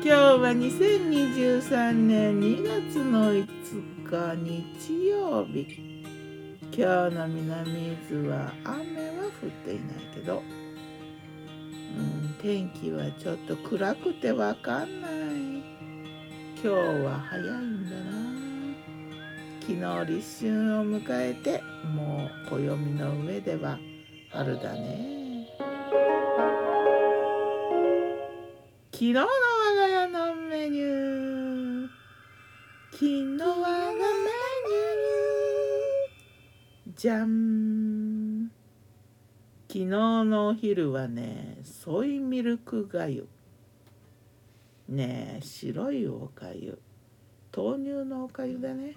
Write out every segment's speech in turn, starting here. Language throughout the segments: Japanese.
今日は2023年2月の5日日曜日。今日の南伊豆は雨は降っていないけど、うん、天気はちょっと暗くてわかんない。今日は早いんだな。昨日立春を迎えてもう暦の上では春だね。昨日の我が家のメニュー昨日我がメニューじゃん昨日のお昼はねソイミルクがゆねえ白いおかゆ豆乳のおかゆだね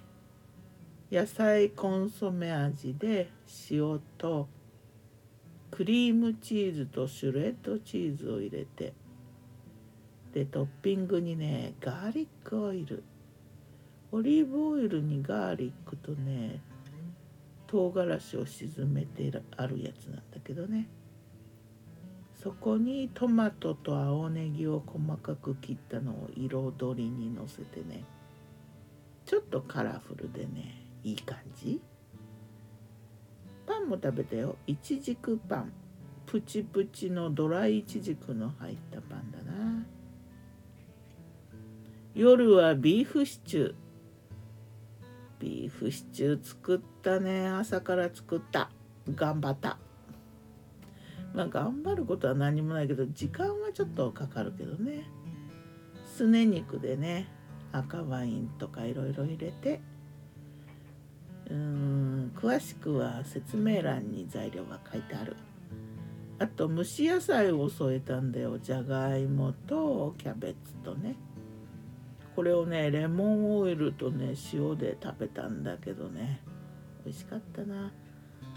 野菜コンソメ味で塩とクリームチーズとシュレッドチーズを入れてでトッピングにねガーリックオイルオリーブオイルにガーリックとね唐辛子を沈めてあるやつなんだけどね。そこにトマトと青ネギを細かく切ったのを彩りにのせてねちょっとカラフルでねいい感じ。パンも食べたよ。いちじくパン。プチプチのドライイチジクの入ったパンだな。夜はビーフシチュー。ビーフシチュー作ったね。朝から作った。頑張った。まあ頑張ることは何もないけど時間はちょっとかかるけどね。すね肉でね赤ワインとかいろいろ入れて。うん詳しくは説明欄に材料が書いてある。あと蒸し野菜を添えたんだよ。じゃがいもとキャベツとね。これをねレモンオイルとね塩で食べたんだけどね。美味しかったな。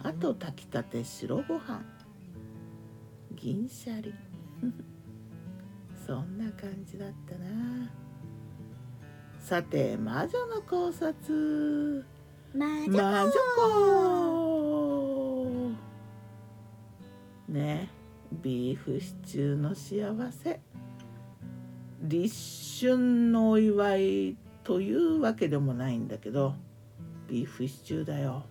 あと炊きたて白ご飯。銀シャリ。そんな感じだったな。さて魔女の考察。魔魔女子。ねビーフシチューの幸せ立春のお祝いというわけでもないんだけどビーフシチューだよ。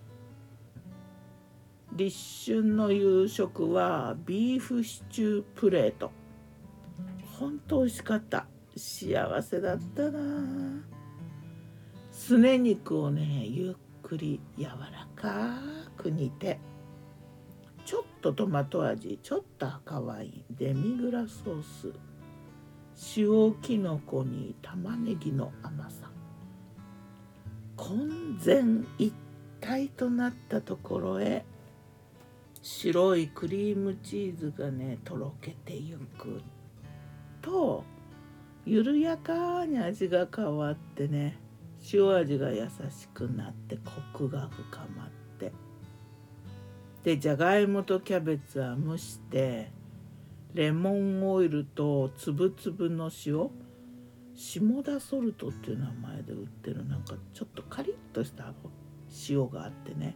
立春の夕食はビーフシチュープレート。ほんと美味しかった。幸せだったな。すね肉をねゆっくり柔らかく煮てちょっとトマト味ちょっと赤ワインデミグラスソース。塩きのこに玉ねぎの甘さ。混然一体となったところへ白いクリームチーズがねとろけてゆくと緩やかに味が変わってね塩味が優しくなってコクが深まって。でじゃがいもとキャベツは蒸してレモンオイルとつぶつぶの塩下田ソルトっていう名前で売ってるなんかちょっとカリッとした塩があってね。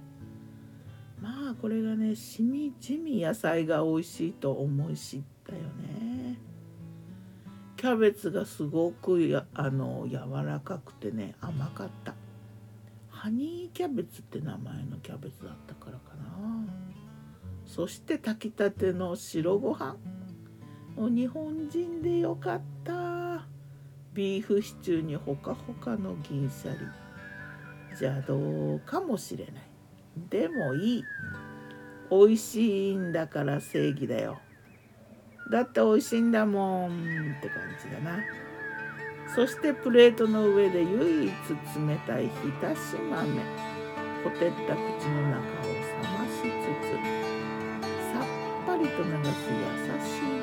まあこれがねしみじみ野菜が美味しいと思い知ったよね。キャベツがすごくやあの柔らかくてね甘かった。ハニーキャベツって名前のキャベツだったからかな。そして炊きたての白ご飯。お日本人でよかった。ビーフシチューにほかほかの銀シャリ。邪道かもしれない。でもいい。美味しいんだから正義だよ。だって美味しいんだもんって感じだな。そしてプレートの上で唯一冷たい浸し豆。ほてった口の中を冷ましつつさっぱりと流す優しい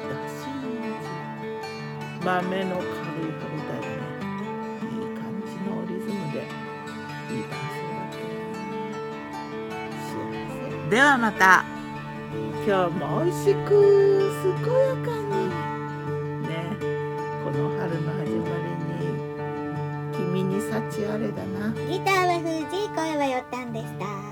豆の軽い歯応えでね。いい感じのリズムでいい感じだったではまた。今日も美味しく健やかに。ね。この春の始まりに君に幸あれだな。ギターは藤井声はよったんでした